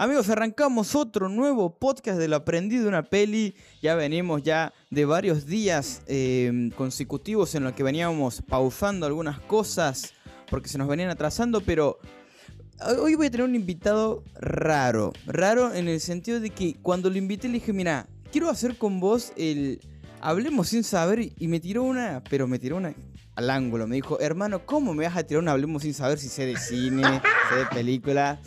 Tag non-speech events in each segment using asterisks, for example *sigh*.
Amigos, arrancamos otro nuevo podcast de lo aprendido de una peli. Ya venimos ya de varios días eh, consecutivos en los que veníamos pausando algunas cosas porque se nos venían atrasando, pero hoy voy a tener un invitado raro. Raro en el sentido de que cuando lo invité le dije, mira, quiero hacer con vos el Hablemos sin saber y me tiró una, pero me tiró una al ángulo. Me dijo, hermano, ¿cómo me vas a tirar un Hablemos sin saber si sé de cine, sé de película?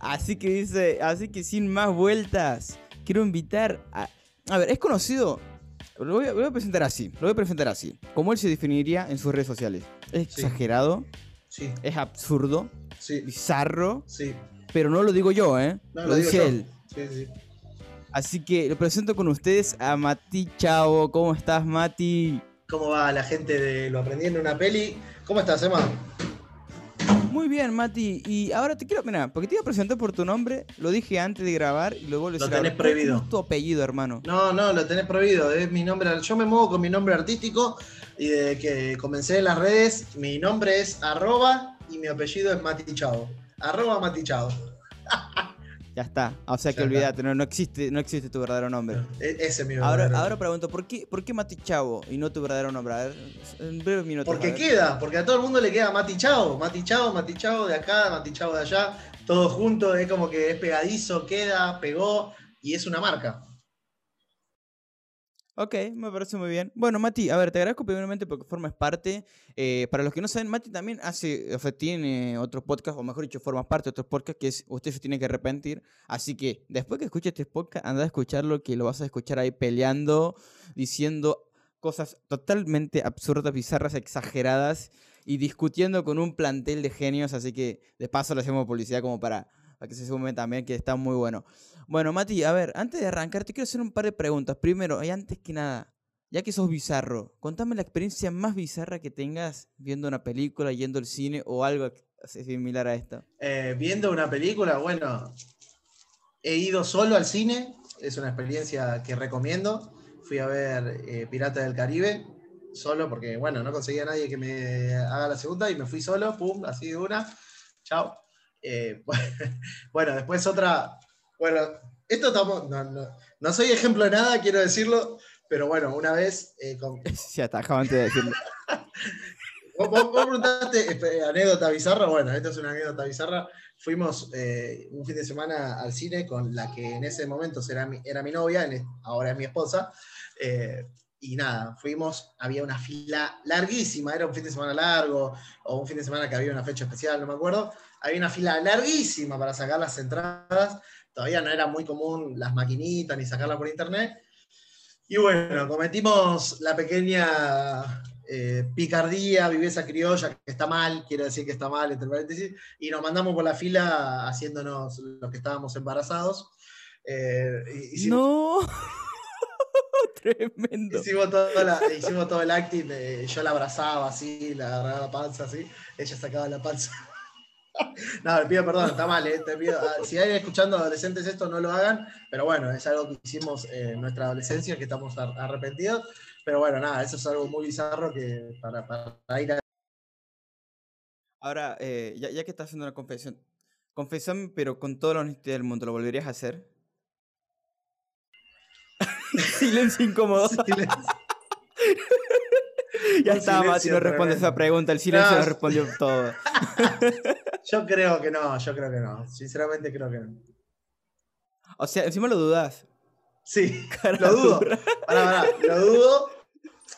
Así que dice, así que sin más vueltas, quiero invitar a... A ver, es conocido, lo voy, a, presentar así, lo voy a presentar así, como él se definiría en sus redes sociales. Es exagerado, Sí, es absurdo, sí, bizarro, sí. pero no lo digo yo, ¿eh? No, lo, digo dice yo. él. Sí, sí. Así que lo presento con ustedes a Mati Chavo. ¿Cómo estás, Mati? ¿Cómo va la gente de Lo Aprendí en una peli? ¿Cómo estás, Emma? Muy bien, Mati. Y ahora te quiero, mira, porque te iba a presentar por tu nombre, lo dije antes de grabar y luego lo Lo tenés ahora. ¿Cuál prohibido. tu apellido, hermano? No, no, lo tenés prohibido. Es mi nombre. Yo me muevo con mi nombre artístico y desde que comencé en las redes, mi nombre es arroba y mi apellido es Mati Chavo. Arroba Mati Chavo. *laughs* Ya está. O sea que Ya olvídate, no, no existe, no existe tu verdadero nombre. E- Ese es mi Ahora, verdadero ahora nombre. pregunto, ¿por qué, ¿por qué Mati Chavo y no tu verdadero nombre? A ver, en minutos. Porque queda, porque a todo el mundo le queda Mati Chavo, Mati Chavo, Mati Chavo de acá, Mati Chavo de allá, todo junto, es como que es pegadizo, queda, pegó y es una marca. Ok, me parece muy bien. Bueno, Mati, a ver, te agradezco primeramente porque formas parte. Eh, para los que no saben, Mati también hace, o sea, tiene otro podcast, o mejor dicho, formas parte de otro podcast que es Usted se tiene que arrepentir. Así que después que escuches este podcast, anda a escucharlo, que lo vas a escuchar ahí peleando, diciendo cosas totalmente absurdas, bizarras, exageradas y discutiendo con un plantel de genios. Así que de paso le hacemos publicidad como para, para que se sume también, que está muy bueno. Bueno, Mati, a ver, antes de arrancar, te quiero hacer un par de preguntas. Primero, y antes que nada, ya que sos bizarro, contame la experiencia más bizarra que tengas viendo una película, yendo al cine o algo similar a esto. Eh, viendo una película, bueno, he ido solo al cine, es una experiencia que recomiendo. Fui a ver eh, Pirata del Caribe, solo porque, bueno, no conseguía a nadie que me haga la segunda y me fui solo, pum, así de una, chao. Eh, *laughs* bueno, después otra, bueno, esto estamos, no, no- no soy ejemplo de nada, quiero decirlo, pero bueno, una vez eh, con, *laughs* Se atajaba antes de decirlo. *laughs* Vos, vos- vos preguntaste eh, anécdota bizarra. Bueno, esta es una anécdota bizarra. Fuimos eh, un fin de semana al cine con la que en ese momento era mi, era mi novia, ahora es mi esposa. Y nada, fuimos, había una fila larguísima, era un fin de semana largo, o un fin de semana que había una fecha especial, no me acuerdo. Había una fila larguísima para sacar las entradas. Todavía no era muy común las maquinitas ni sacarlas por internet. Y bueno, cometimos la pequeña eh, picardía, viveza criolla, que está mal, quiero decir que está mal, entre paréntesis, y nos mandamos por la fila haciéndonos los que estábamos embarazados. Eh, No. Tremendo. hicimos, todo la- hicimos todo el acting, eh, yo la abrazaba así, la agarraba la panza así, ella sacaba la panza. *laughs* No, pido perdón, está mal, eh, te pido, ah, si hay escuchando adolescentes esto, no lo hagan, pero bueno, es algo que hicimos en nuestra adolescencia, que estamos ar- arrepentidos, pero bueno, nada, eso es algo muy bizarro que para, para ir a Ahora, eh, ya, ya que estás haciendo una confesión, confesame, pero con toda la honestidad del mundo, ¿lo volverías a hacer? *laughs* Silencio incómodo. *laughs* Silencio. ya Un está, Mati, no responde esa pregunta. El silencio No, lo respondió todo. *laughs* Yo creo que no, yo creo que no. Sinceramente creo que no. O sea, encima lo dudas. Sí, Cara lo dudo. Pará, pará, lo dudo.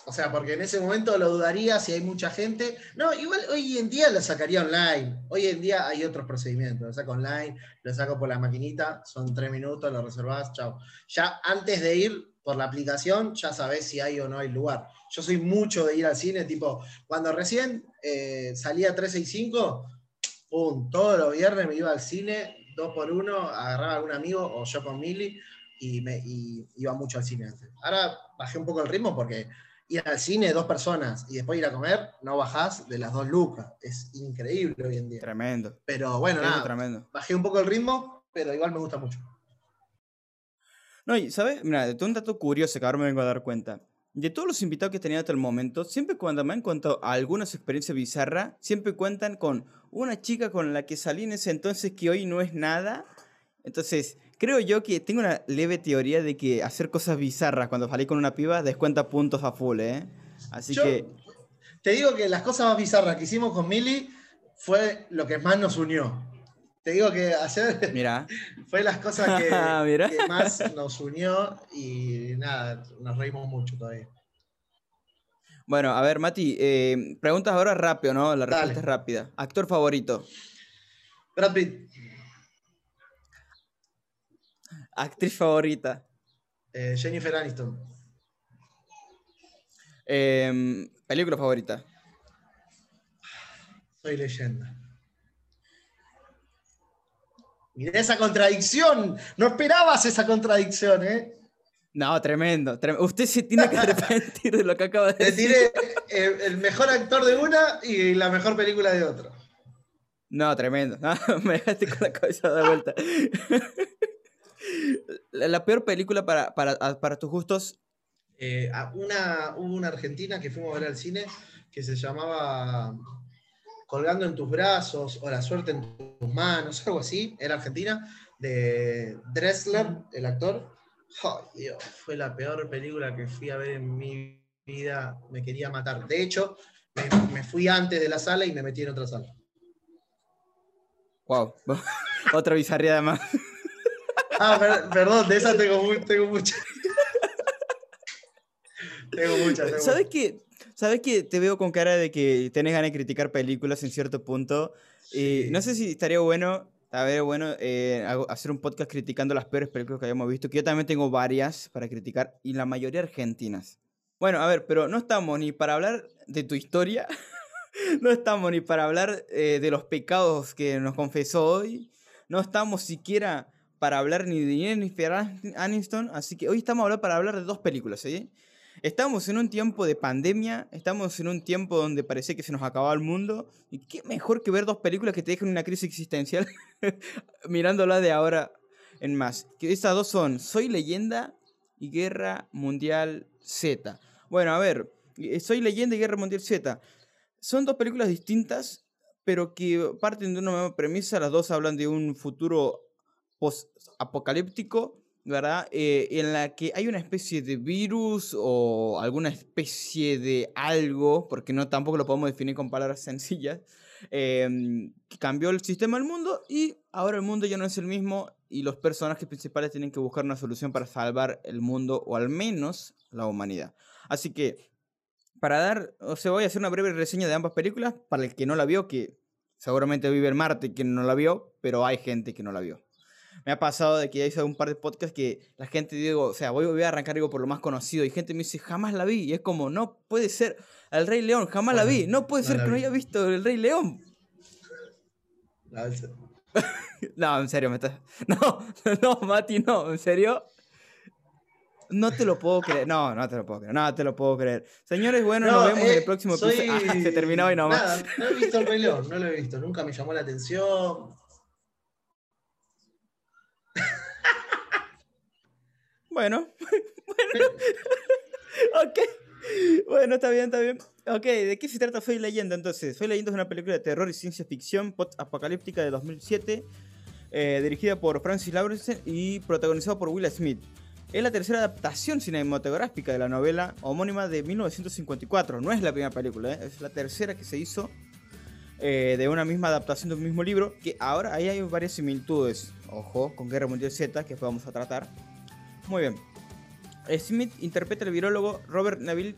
O sea, porque en ese momento lo dudaría si hay mucha gente. No, igual hoy en día lo sacaría online. Hoy en día hay otros procedimientos. Lo saco online, lo saco por la maquinita, son tres minutos, lo reservás, chao. Ya antes de ir por la aplicación, ya sabés si hay o no hay lugar. Yo soy mucho de ir al cine, tipo, cuando recién eh, salía 365, pum, todos los viernes me iba al cine, dos por uno, agarraba a algún amigo o yo con Mili y, me, y iba mucho al cine antes. Ahora bajé un poco el ritmo porque ir al cine dos personas y después ir a comer, no bajás de las dos lucas. Es increíble hoy en día. Tremendo. Pero bueno, Tremendo, nada, tremendo. bajé un poco el ritmo, pero igual me gusta mucho. No, y ¿sabes? Mira, de todo un dato curioso que ahora me vengo a dar cuenta. De todos los invitados que he tenido hasta el momento, siempre cuando me han contado algunas experiencias bizarras, siempre cuentan con una chica con la que salí en ese entonces que hoy no es nada Entonces, creo yo que tengo una leve teoría de que hacer cosas bizarras cuando salí con una piba descuenta puntos a full, ¿eh? Así Yo que, Te digo que las cosas más bizarras que hicimos con Mili fue lo que más nos unió. Te digo que hacer *laughs* mira. fue las cosas que, *laughs* Mira. que más nos unió y nada, nos reímos mucho todavía. Bueno, a ver, Mati, eh, preguntas ahora rápido, ¿no? La respuesta Dale. es rápida. Actor favorito, Brad Pitt, actriz favorita, eh, Jennifer Aniston, em, película favorita, soy leyenda. Mirá esa contradicción. No esperabas esa contradicción, ¿eh? No, tremendo, trem- Usted se tiene que *laughs* arrepentir de lo que acaba de Te decir. tiré eh, el mejor actor de una y la mejor película de otra. No, tremendo. *laughs* No, me dejaste con la cabeza de vuelta. *laughs* la, la peor película para, para, para tus gustos. Eh, una, hubo una argentina que fuimos a ver al cine que se llamaba Colgando en tus brazos o La suerte en tus manos, algo así. Era argentina, de Dressler, el actor. Ay, Dios, fue la peor película que fui a ver en mi vida. Me quería matar. De hecho, me, me fui antes de la sala y me metí en otra sala. Wow. *laughs* Otra bizarría más. Ah, per- perdón, de esa tengo, mu- tengo muchas. tengo tengo ¿Sabes que, ¿Sabes que te veo con cara de que tenés ganas de criticar películas en cierto punto? Y no sé si estaría bueno, estaría bueno eh, hacer un podcast criticando las peores películas que hayamos visto, que yo también tengo varias para criticar, y la mayoría argentinas. Bueno, a ver, pero no estamos ni para hablar de tu historia, *laughs* no estamos ni para hablar eh, de los pecados que nos confesó hoy, no estamos siquiera para hablar ni de Jennifer An- Aniston, así que hoy estamos hablando para hablar de dos películas, ¿sí? Estamos en un tiempo de pandemia, estamos en un tiempo donde parece que se nos acababa el mundo, y qué mejor que ver dos películas que te dejen una crisis existencial *laughs* mirándola de ahora en más. Que estas dos son Soy leyenda y Guerra Mundial Z. Bueno, a ver, eh, Soy leyenda y Guerra Mundial Z. Son dos películas distintas, pero que parten de una misma premisa. Las dos hablan de un futuro post-apocalíptico, ¿verdad? Eh, en la que hay una especie de virus o alguna especie de algo, porque no tampoco lo podemos definir con palabras *laughs* sencillas, em, cambió el sistema del mundo y ahora el mundo ya no es el mismo y los personajes principales tienen que buscar una solución para salvar el mundo o al menos la humanidad. Así que, para dar, o sea, voy a hacer una breve reseña de ambas películas para el que no la vio, que seguramente vive en Marte quien no la vio, pero hay gente que no la vio. Me ha pasado de que ya hice un par de podcasts que la gente digo, o sea, voy, voy a arrancar digo por lo más conocido y gente me dice, jamás la vi. Y es como, no puede ser. El Rey León, jamás la vi. No puede *laughs* no ser que no haya visto El Rey León. *laughs* No, en serio, me estás. *laughs* No, no, Mati, no, en serio. No te lo puedo creer. No, no te lo puedo creer. No te lo puedo creer. Señores, bueno, nos vemos en eh, el próximo soy- episodio. Ah, se terminó hoy nomás. Nada, no he visto el Rey León, no lo he visto, nunca me llamó la atención. Bueno, *laughs* bueno, *laughs* ok. Bueno, está bien, está bien. Ok, ¿de qué se trata Soy Leyenda entonces? Soy Leyenda es una película de terror y ciencia ficción post-apocalíptica de 2007, eh, dirigida por Francis Lawrence y protagonizada por Will Smith. Es la tercera adaptación cinematográfica de la novela homónima de 1954. No es la primera película, ¿eh? es la tercera que se hizo eh, de una misma adaptación de un mismo libro, que ahora ahí hay varias similitudes. Ojo, con Guerra Mundial Z, que vamos a tratar. Muy bien. Smith interpreta al virólogo Robert Neville,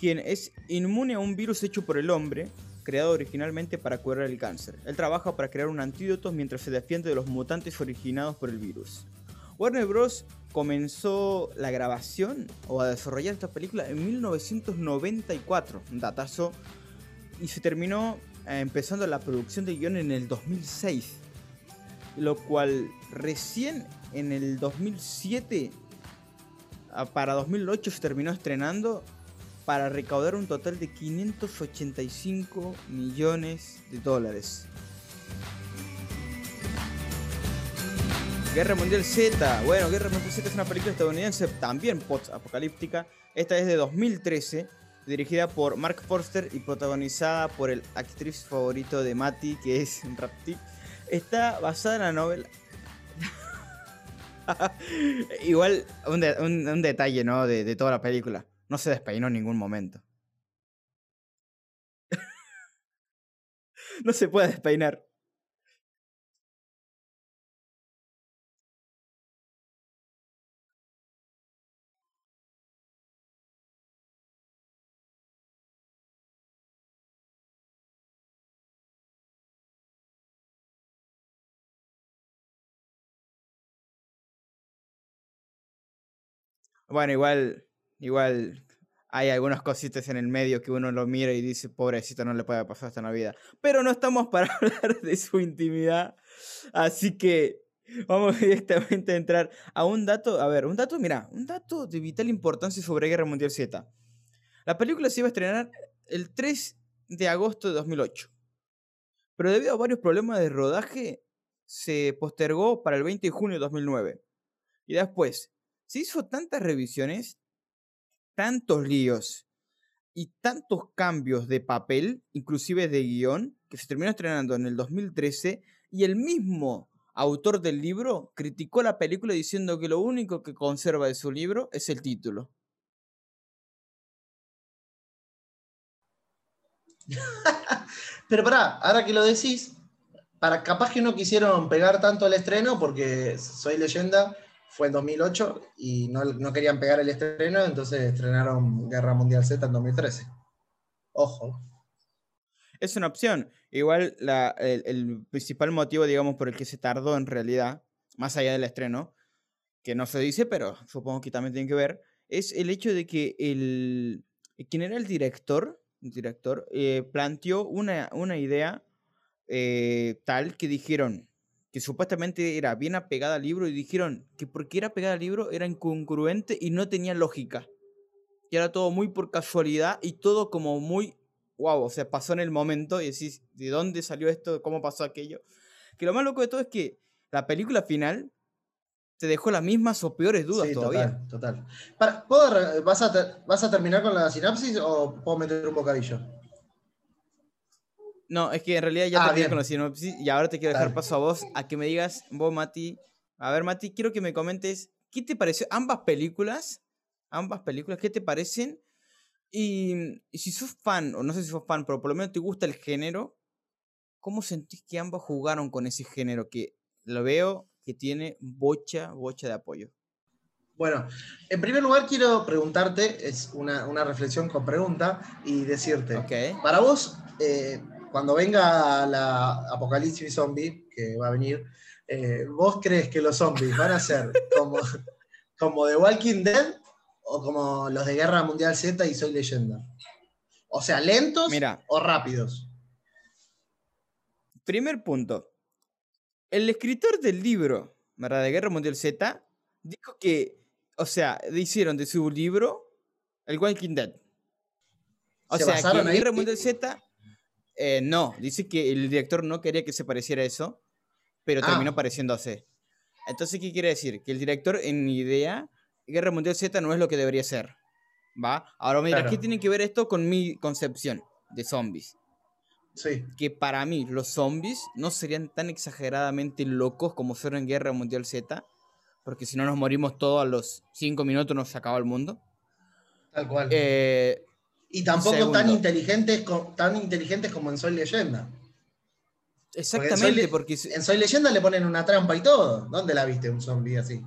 quien es inmune a un virus hecho por el hombre, creado originalmente para curar el cáncer. Él trabaja para crear un antídoto mientras se defiende de los mutantes originados por el virus. Warner Bros. comenzó la grabación o a desarrollar esta película en 1994, un datazo, y se terminó eh, empezando la producción de guion en el 2006, lo cual recién en el 2007 a- para 2008 se terminó estrenando para recaudar un total de 585 millones de dólares. Guerra Mundial Z. Bueno, Guerra Mundial Z es una película estadounidense también post-apocalíptica. Esta es de 2013, dirigida por Mark Forster y protagonizada por el actriz favorito de Mati, que es Rapti. Está basada en la novela. *laughs* Igual, un, un detalle, ¿no? De, de toda la película. No se despeinó en ningún momento. *laughs* no se puede despeinar. Bueno, igual, igual hay algunas cositas en el medio que uno lo mira y dice, pobrecito, no le puede pasar la vida. Pero no estamos para *laughs* hablar de su intimidad. Así que vamos *laughs* directamente a entrar a un dato, a ver, un dato, mira, un dato de vital importancia sobre Guerra Mundial Z. La película se iba a estrenar el 3 de agosto de 2008. Pero debido a varios problemas de rodaje, se postergó para el 20 de junio de 2009. Y después, se hizo tantas revisiones, tantos líos y tantos cambios de papel, inclusive de guion, que se terminó estrenando en el 2013 y el mismo autor del libro criticó la película diciendo que lo único que conserva de su libro es el título. *laughs* Pero pará, ahora que lo decís, para, capaz que no quisieron pegar tanto el estreno porque Soy Leyenda fue en 2008 y no, no querían pegar el estreno, entonces estrenaron Guerra Mundial Z en 2013. Ojo. Es una opción. Igual la- el, el principal motivo, digamos, por el que se tardó en realidad, más allá del estreno, que no se dice, pero supongo que también tiene que ver, es el hecho de que el, quien era el director, el director eh, planteó una, una idea eh, tal que dijeron que supuestamente era bien apegada al libro y dijeron que porque era apegada al libro era incongruente y no tenía lógica. Que era todo muy por casualidad y todo como muy wow, o sea, pasó en el momento y decís, ¿de dónde salió esto? ¿Cómo pasó aquello? Que lo más loco de todo es que la película final te dejó las mismas o peores dudas Sí, todavía. total, total. Para, ¿puedo vas, a ¿Vas a terminar con la sinapsis o puedo meter un bocadillo? No, es que en realidad ya Ah, terminé bien. con la sinopsis y ahora te quiero dejar paso a vos a que me digas, vos Mati, a ver Mati, quiero que me comentes, ¿qué te pareció ambas películas? Ambas películas, ¿qué te parecen? Y, y si sos fan, o no sé si sos fan, pero por lo menos te gusta el género, ¿cómo sentís que ambas jugaron con ese género? Que lo veo que tiene bocha, bocha de apoyo. Bueno, en primer lugar quiero preguntarte, es una, una reflexión con pregunta, y decirte, Ok. para vos, eh, cuando venga la apocalipsis zombie, que va a venir, eh, ¿vos crees que los zombies van a ser como, *laughs* como The Walking Dead o como los de Guerra Mundial Z y Soy Leyenda? O sea, lentos Mira. o rápidos. Primer punto. El escritor del libro, ¿verdad? De Guerra Mundial Z, dijo que, o sea, hicieron de su libro el Walking Dead. O ¿Se sea, que ahí? Guerra Mundial Z, eh, no, dice que el director no quería que se pareciera a eso, pero Ah. terminó pareciéndose. Entonces, ¿qué quiere decir? Que el director, en mi idea, Guerra Mundial Z no es lo que debería ser. ¿Va? Ahora, mira, Claro. ¿qué tiene que ver esto con mi concepción de zombies? Sí. que para mí los zombies no serían tan exageradamente locos como fueron en Guerra Mundial Z, porque si no nos morimos todos a los 5 minutos nos acaba el mundo. Tal cual. Eh, y tampoco tan inteligentes, tan inteligentes como en Soy Leyenda. exactamente, porque En Soy Leyenda le ponen una trampa y todo. ¿Dónde la viste un zombie así?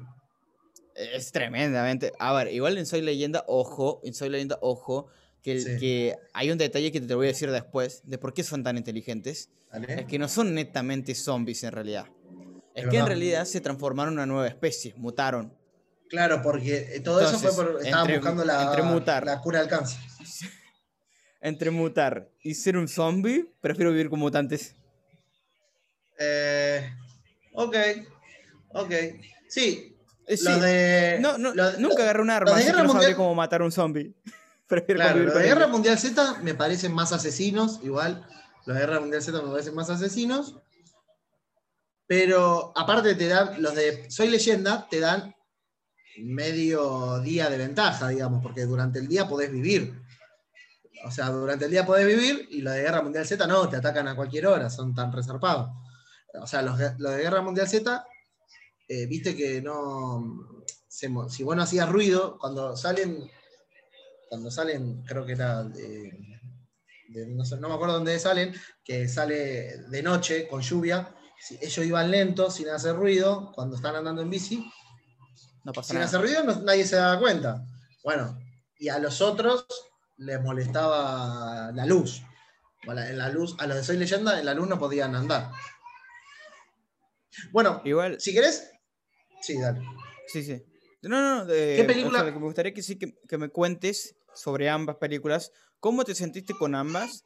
es tremendamente... A ver, igual en Soy Leyenda, ojo, en Soy Leyenda, ojo, que, Sí. que hay un detalle que te voy a decir después de por qué son tan inteligentes. Es que no son netamente zombies en realidad. Es Es que en realidad se transformaron en una nueva especie, mutaron. Claro, porque eh, todo eso fue por. Estaban entre- buscando la, la cura al cáncer. *laughs* Entre mutar y ser un zombie, prefiero vivir con mutantes. Eh, ok. Ok. Sí. Eh, sí. Los de. No, no, los- nunca agarré un arma, así que Guerra no sabría Mundial- cómo matar a un zombie. *laughs* Prefiero Claro, los de Guerra ellos. Mundial Z me parecen más asesinos, igual. Los de Guerra Mundial Z me parecen más asesinos. Pero aparte te dan, los de Soy Leyenda te dan medio día de ventaja, digamos, porque durante el día podés vivir. O sea, durante el día podés vivir y los de Guerra Mundial Z no, te atacan a cualquier hora, son tan resarpados. O sea, los, de- los de Guerra Mundial Z eh, viste que no. se si vos no hacías ruido, cuando salen. Cuando salen, creo que era de. de- no, sé, no me acuerdo dónde salen, que sale de noche con lluvia. ellos iban lentos, sin hacer ruido, cuando están andando en bici, No pasa sin nada. hacer ruido no- nadie se daba cuenta. Bueno, y a los otros les molestaba la luz. La luz, a los de Soy Leyenda, en la luz no podían andar. Bueno, Igual, si querés, sí, dale. sí, sí. No, no, no. de- ¿Qué película? o sea, me gustaría que sí que, que me cuentes sobre ambas películas. ¿Cómo te sentiste con ambas?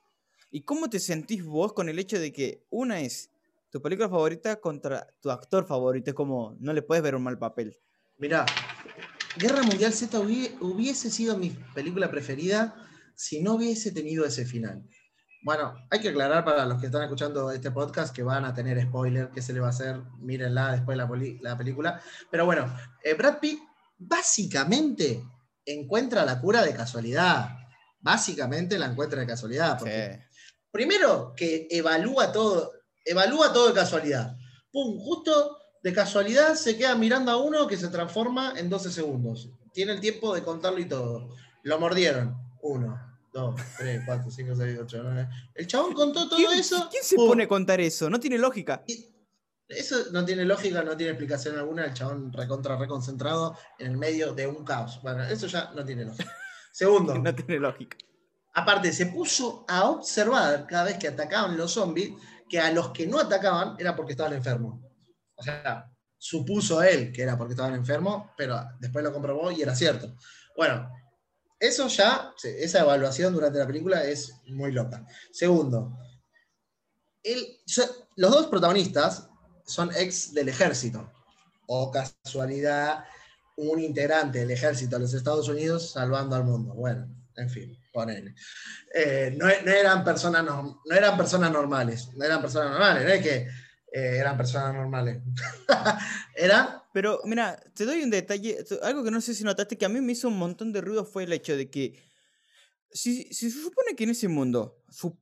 ¿Y cómo te sentís vos con el hecho de que una es tu película favorita contra tu actor favorito? Es como, no le puedes ver un mal papel. Mirá, Guerra Mundial Z hubie- hubiese sido mi película preferida si no hubiese tenido ese final. Bueno, hay que aclarar para los que están escuchando este podcast que van a tener spoiler, que se le va a hacer, mírenla después la, la película. Pero bueno, eh, Brad Pitt básicamente encuentra la cura de casualidad. Básicamente la encuentra de casualidad. Porque Sí. primero que evalúa todo, evalúa todo de casualidad. Pum, justo de casualidad se queda mirando a uno que se transforma en 12 segundos. Tiene el tiempo de contarlo y todo. Lo mordieron. Uno, dos, tres, cuatro, cinco, seis, ocho, nueve. El chabón contó todo ¿Quién, eso. quién se pone a contar eso? No tiene lógica. Eso no tiene lógica, no tiene explicación alguna. El chabón recontra reconcentrado en el medio de un caos. Bueno, eso ya no tiene lógica. *laughs* Segundo. No tiene lógica. Aparte, se puso a observar cada vez que atacaban los zombies que a los que no atacaban era porque estaban enfermos. O sea, supuso él que era porque estaban enfermos, pero después lo comprobó y era cierto. Bueno, eso ya, esa evaluación durante la película es muy loca. Segundo, los dos protagonistas son ex del ejército. O casualidad, un integrante del ejército de los Estados Unidos salvando al mundo. Bueno, en fin, ponele. Eh, no, no eran personas, no, no eran personas normales. No eran personas normales, no es que eh, eran personas normales. *laughs* eran Pero mira, te doy un detalle, algo que no sé si notaste que a mí me hizo un montón de ruido fue el hecho de que si, si se supone que en ese mundo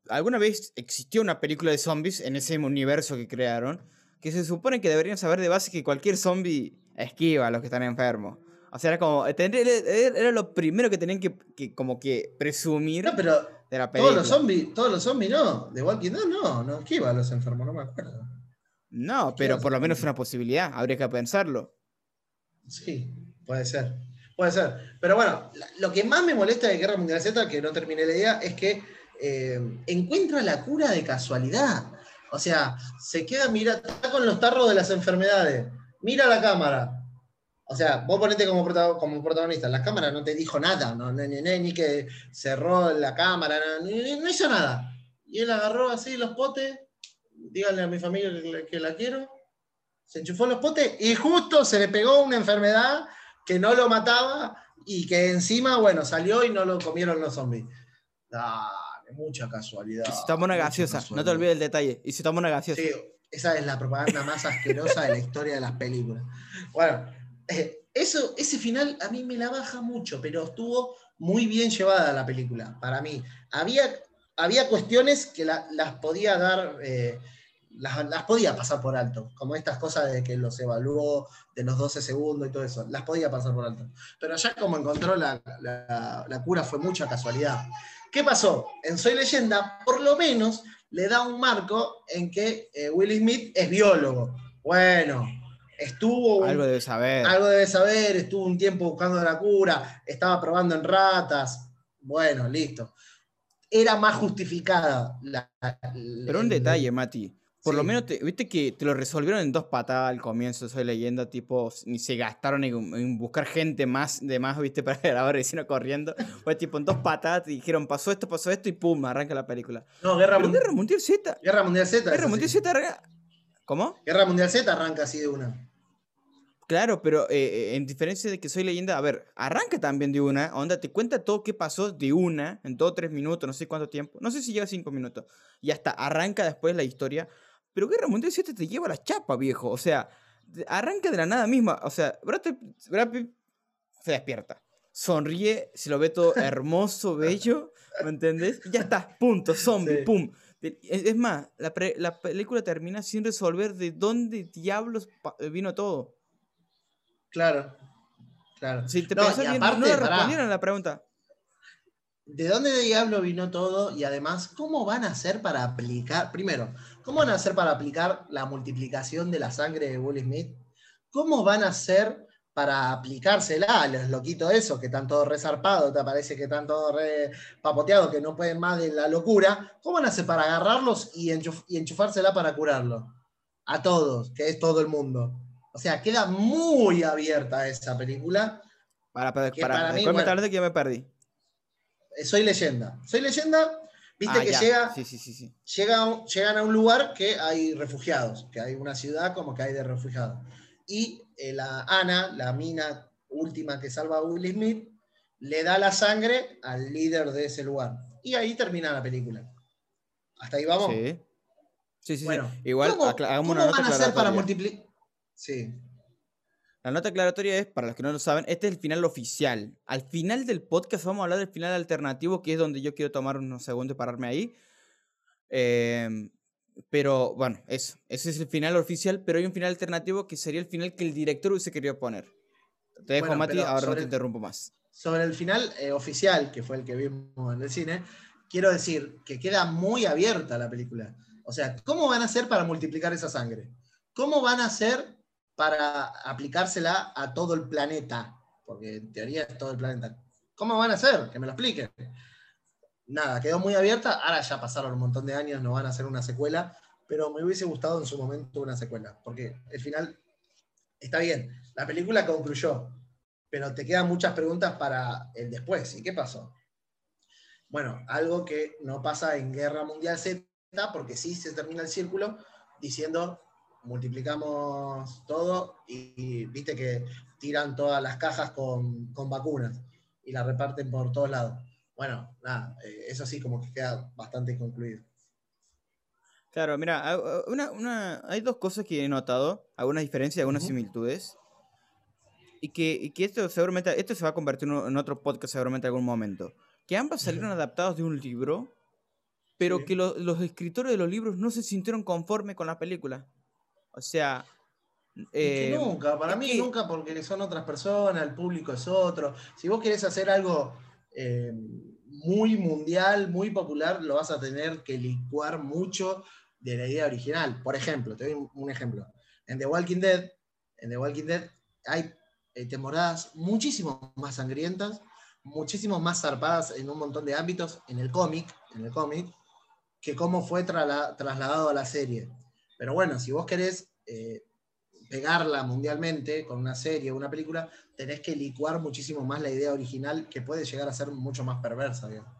alguna vez existió una película de zombies en ese universo que crearon, que se supone que deberían saber de base que cualquier zombie esquiva a los que están enfermos. O sea, era como, tener- era era lo primero que tenían que, que como que presumir no, pero de la todos película. los zombies, todos los zombies no. De Walking Dead no, no esquiva a los enfermos, no me acuerdo. No, ¿Qué pero por lo menos hacer? una posibilidad, habría que pensarlo. Sí, puede ser. Puede ser. Pero bueno, lo que más me molesta de Guerra Mundial Z, que no terminé la idea, es que eh, encuentra la cura de casualidad. O sea, se queda, mira, está con los tarros de las enfermedades. Mira la cámara. O sea, vos ponete como, como protagonista. La cámara no te dijo nada, no, ni, ni- ni que cerró la cámara, no, ni- no hizo nada. Y él agarró así los potes, díganle a mi familia que, la- que la quiero, se enchufó los potes y justo se le pegó una enfermedad que no lo mataba y que encima, bueno, salió y no lo comieron los zombies. Dale, mucha casualidad. Y se toma una gaseosa, no te olvides el detalle. Y se toma una gaseosa. Sí, esa es la propaganda más asquerosa de la historia de las películas. Bueno, eh, eso, ese final a mí me la baja mucho, pero estuvo muy bien llevada la película, para mí. Había, había cuestiones que la- las podía dar, eh, las, las podía pasar por alto, como estas cosas de que los evaluó de los 12 segundos y todo eso, las podía pasar por alto. Pero ya como encontró la, la- la cura fue mucha casualidad. ¿Qué pasó? En Soy Leyenda, por lo menos le da un marco en que eh, Will Smith es biólogo. Bueno, estuvo un- Algo debe saber. algo debe saber, estuvo un tiempo buscando la cura, estaba probando en ratas. Bueno, listo. Era más justificada la. Pero un detalle, Mati. Por lo menos, te- viste que te lo resolvieron en dos patadas al comienzo, soy leyenda, tipo, ni se gastaron en, en buscar gente más de más, viste, *laughs* para grabar recién corriendo. Fue tipo en dos patadas, te dijeron, pasó esto, pasó esto, y pum, arranca la película. No, Guerra, Mundial, Guerra Mundial Z. Guerra Mundial Z. Guerra. Mundial Z arranca- ¿Cómo? Guerra Mundial Z arranca así de una. Claro, pero eh, eh, en diferencia de que soy leyenda, a ver, arranca también de una, onda, te cuenta todo qué pasó de una, en todo tres minutos, no sé cuánto tiempo, no sé si llega a cinco minutos, y hasta arranca después la historia, pero Guerra Mundial 7 te lleva la chapa, viejo, o sea, arranca de la nada misma, o sea, Brad Pitt, Brad Pitt se despierta, sonríe, se lo ve todo *laughs* hermoso, bello, ¿me entendés? Y ya está, punto, zombie, Sí. pum. Es más, la, la película termina sin resolver de dónde diablos vino todo. Claro, claro. Si te No, pensás bien, aparte, no le respondieron a la pregunta. ¿De dónde de diablo vino todo? Y además, ¿cómo van a hacer para aplicar? Primero, ¿cómo van a hacer para aplicar la multiplicación de la sangre de Will Smith? ¿Cómo van a hacer para aplicársela a los loquitos esos que están todos resarpados, te parece que están todos re papoteados, que no pueden más de la locura? ¿Cómo van a hacer para agarrarlos y, enchuf- y enchufársela para curarlos? A todos, que es todo el mundo. O sea, queda muy abierta esa película. Para, para, Que para, para mí, bueno. que ya me perdí. Eh, Soy leyenda. Soy leyenda. Viste Ah, que ya. llega, Sí, sí, sí, sí. llega llegan a un lugar que hay refugiados, que hay una ciudad como que hay de refugiados. Y eh, la Ana, la mina última que salva a Will Smith, le da la sangre al líder de ese lugar. Y ahí termina la película. ¿Hasta ahí vamos? Sí. Sí, sí, sí. Bueno, Igual, ¿cómo, cómo van a hacer para multiplicar? Sí. La nota aclaratoria es, para los que no lo saben, este es el final oficial. Al final del podcast vamos a hablar del final alternativo, que es donde yo quiero tomar unos segundos y pararme ahí. Em, pero bueno, eso. Ese es el final oficial, pero hay un final alternativo que sería el final que el director hubiese querido poner. Te dejo, Bueno, Mati, ahora no te interrumpo más. Sobre el final eh, oficial, que fue el que vimos en el cine, quiero decir que queda muy abierta la película. O sea, ¿cómo van a hacer para multiplicar esa sangre? ¿Cómo van a hacer para aplicársela a todo el planeta? Porque en teoría es todo el planeta. ¿Cómo van a hacer? Que me lo expliquen. Nada, quedó muy abierta. Ahora ya pasaron un montón de años, no van a hacer una secuela, pero me hubiese gustado en su momento una secuela, porque el final está bien. La película concluyó, pero te quedan muchas preguntas para el después. ¿Y qué pasó? Bueno, algo que no pasa en Guerra Mundial Z, porque sí se termina el círculo diciendo multiplicamos todo y, y viste que tiran todas las cajas con, con vacunas y las reparten por todos lados. Bueno, nada, eh, eso sí como que queda bastante concluido. Claro, mira, una, una- hay dos cosas que he notado, algunas diferencias y algunas similitudes. Y que, y que esto seguramente, esto se va a convertir en, otro podcast seguramente en algún momento. Que ambas salieron adaptados de un libro, pero Sí. que lo- los escritores de los libros no se sintieron conformes con la película. O sea... Es que eh, nunca, para mí que- nunca porque son otras personas, el público es otro. Si vos querés hacer algo eh, muy mundial, muy popular, lo vas a tener que licuar mucho de la idea original. Por ejemplo, te doy un- ejemplo. En The Walking Dead, en The Walking Dead hay eh, temporadas muchísimo más sangrientas, muchísimo más zarpadas en un montón de ámbitos en el cómic, en el cómic, que cómo fue trasladado a la serie. Pero bueno, si vos querés eh, pegarla mundialmente con una serie o una película, tenés que licuar muchísimo más la idea original que puede llegar a ser mucho más perversa. digamos.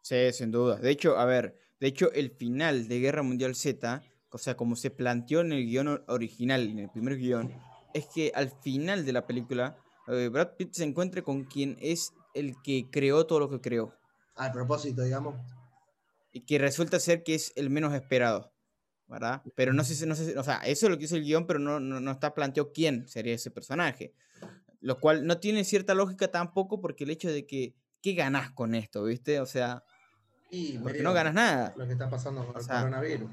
Sí, sin duda. De hecho, a ver, de hecho, el final de Guerra Mundial Z, o sea, como se planteó en el guion original, en el primer guion, es que al final de la película, eh, Brad Pitt se encuentre con quien es el que creó todo lo que creó. Al propósito, digamos. Y que resulta ser que es el menos esperado, ¿verdad? Pero no sé, no sé, o sea, eso es lo que dice el guion, pero no, no, no está planteado quién sería ese personaje. Lo cual no tiene cierta lógica tampoco porque el hecho de que, ¿qué ganás con esto, viste? O sea, Y porque no ganas nada. Lo que está pasando con O el sea, coronavirus.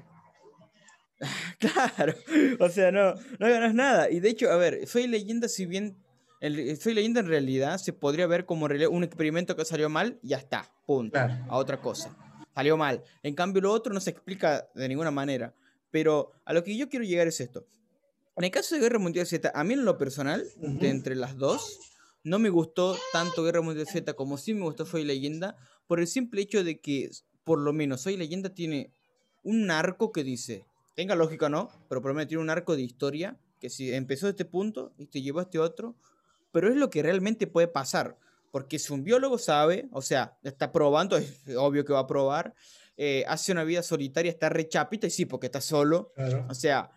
*laughs* Claro, o sea, no, no ganas nada. Y de hecho, a ver, Soy Leyenda, si bien el, Soy Leyenda en realidad se podría ver como un experimento que salió mal, ya está, punto. Claro. A otra cosa. Salió mal. En cambio, lo otro no se explica de ninguna manera. Pero a lo que yo quiero llegar es esto. En el caso de Guerra Mundial Z, a mí en lo personal, de entre las dos, no me gustó tanto Guerra Mundial Z como sí me gustó Soy Leyenda, por el simple hecho de que, por lo menos, Soy Leyenda tiene un arco que dice, tenga lógica o no, pero por lo menos tiene un arco de historia, que si empezó de este punto y te llevó a este otro, pero es lo que realmente puede pasar, porque si un biólogo sabe, o sea, está probando, *laughs* es obvio que va a probar, eh, hace una vida solitaria, está rechapita y sí, porque está solo, Claro. o sea,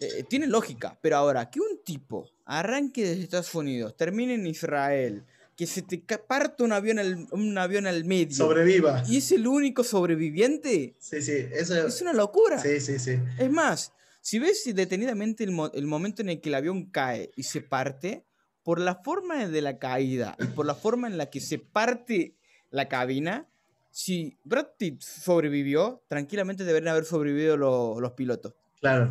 eh, tiene lógica, pero ahora, que un tipo arranque desde Estados Unidos, termine en Israel, que se te parta un avión al, un avión al medio, Sobreviva. y es el único sobreviviente, Sí, sí, eso es una locura. Sí, sí, sí. Es más, si ves detenidamente el, mo- el momento en el que el avión cae y se parte, por la forma de la caída y por la forma en la que se parte la cabina, si Brad Pitt sobrevivió, tranquilamente deberían haber sobrevivido lo- los pilotos. Claro.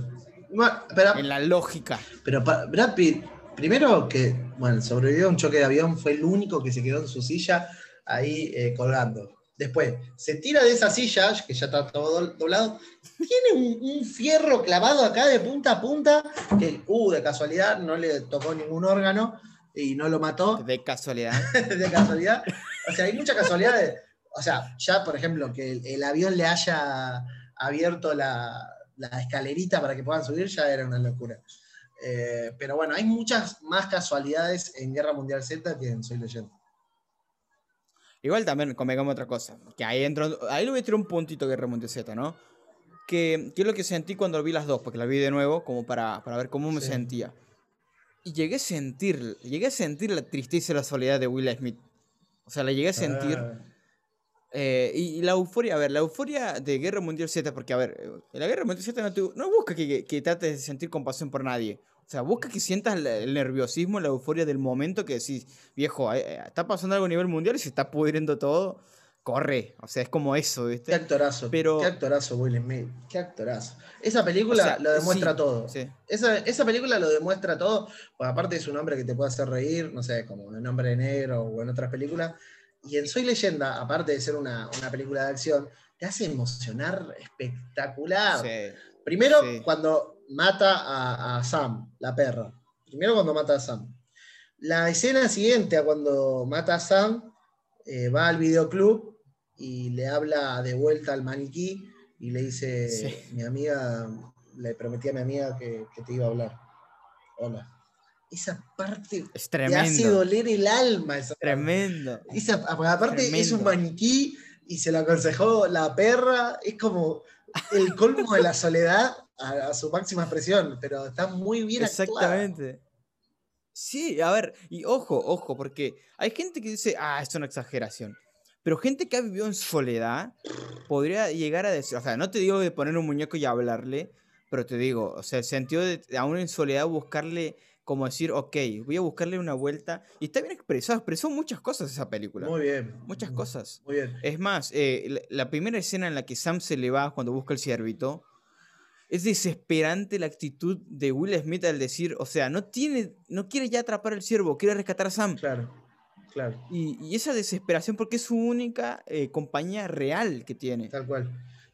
en la lógica. Pero Brad Pitt, primero que, bueno, sobrevivió a un choque de avión, fue el único que se quedó en su silla ahí eh, colgando. Después, se tira de esa silla, que ya está todo doblado, tiene un, fierro clavado acá de punta a punta, que, uh, de casualidad, no le tocó ningún órgano y no lo mató. *laughs* De casualidad. *laughs* de casualidad. O sea, hay muchas casualidades. O sea, ya, por ejemplo, que el, avión le haya abierto la, escalerita para que puedan subir, ya era una locura. Eh, pero bueno, hay muchas más casualidades en Guerra Mundial Z que en Soy Leyenda. Igual también convengamos otra cosa, que ahí entro, ahí le voy a tirar un puntito que remonte Z, ¿no? Que, que, es lo que sentí cuando vi las dos, porque las vi de nuevo, como para, para ver cómo me sentía. Y llegué a sentir, llegué a sentir la tristeza y la soledad de Will Smith. O sea, la llegué a sentir. Ah. Eh, y, la euforia, a ver, la euforia de Guerra Mundial Z, porque a ver, en la Guerra Mundial Z no, no busca que, que, trates de sentir compasión por nadie. O sea, busca que sientas el, nerviosismo, la euforia del momento que decís, viejo, eh, está pasando algo a nivel mundial y se está pudriendo todo. Corre, o sea, es como eso, ¿viste? Qué actorazo, Pero... qué actorazo Will Smith, qué actorazo. Esa película lo demuestra todo. Esa, esa, película lo demuestra todo, pues aparte es un hombre que te puede hacer reír, no sé, como en Hombre Negro o en otras películas. Y en Soy Leyenda, aparte de ser una, una película de acción, te hace emocionar espectacular. Primero, cuando mata a, Sam, la perra. Primero cuando mata a Sam. La escena siguiente a cuando mata a Sam, eh, va al videoclub y le habla de vuelta al maniquí y le dice, mi amiga, le prometí a mi amiga que, te iba a hablar. Hola. Esa parte es te hace doler el alma. Esa tremendo. aparte es un maniquí y se lo aconsejó la perra. Es como el colmo de la soledad a, su máxima expresión, pero está muy bien Exactamente. Sí, a ver, y ojo, ojo, porque hay gente que dice, ah, es una exageración. Pero gente que ha vivido en soledad podría llegar a decir, o sea, no te digo de poner un muñeco y hablarle, pero te digo, o sea, el sentido de aún en soledad buscarle, como decir, ok, voy a buscarle una vuelta. Y está bien expresado, expresó muchas cosas esa película. Muy bien. Muchas cosas. Muy bien. Es más, eh, la, la, primera escena en la que Sam se le va cuando busca el ciervito, es desesperante la actitud de Will Smith al decir, o sea, no tiene, no quiere ya atrapar el ciervo, quiere rescatar a Sam. Claro, claro. Y, esa desesperación porque es su única eh, compañía real que tiene. Tal cual.